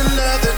another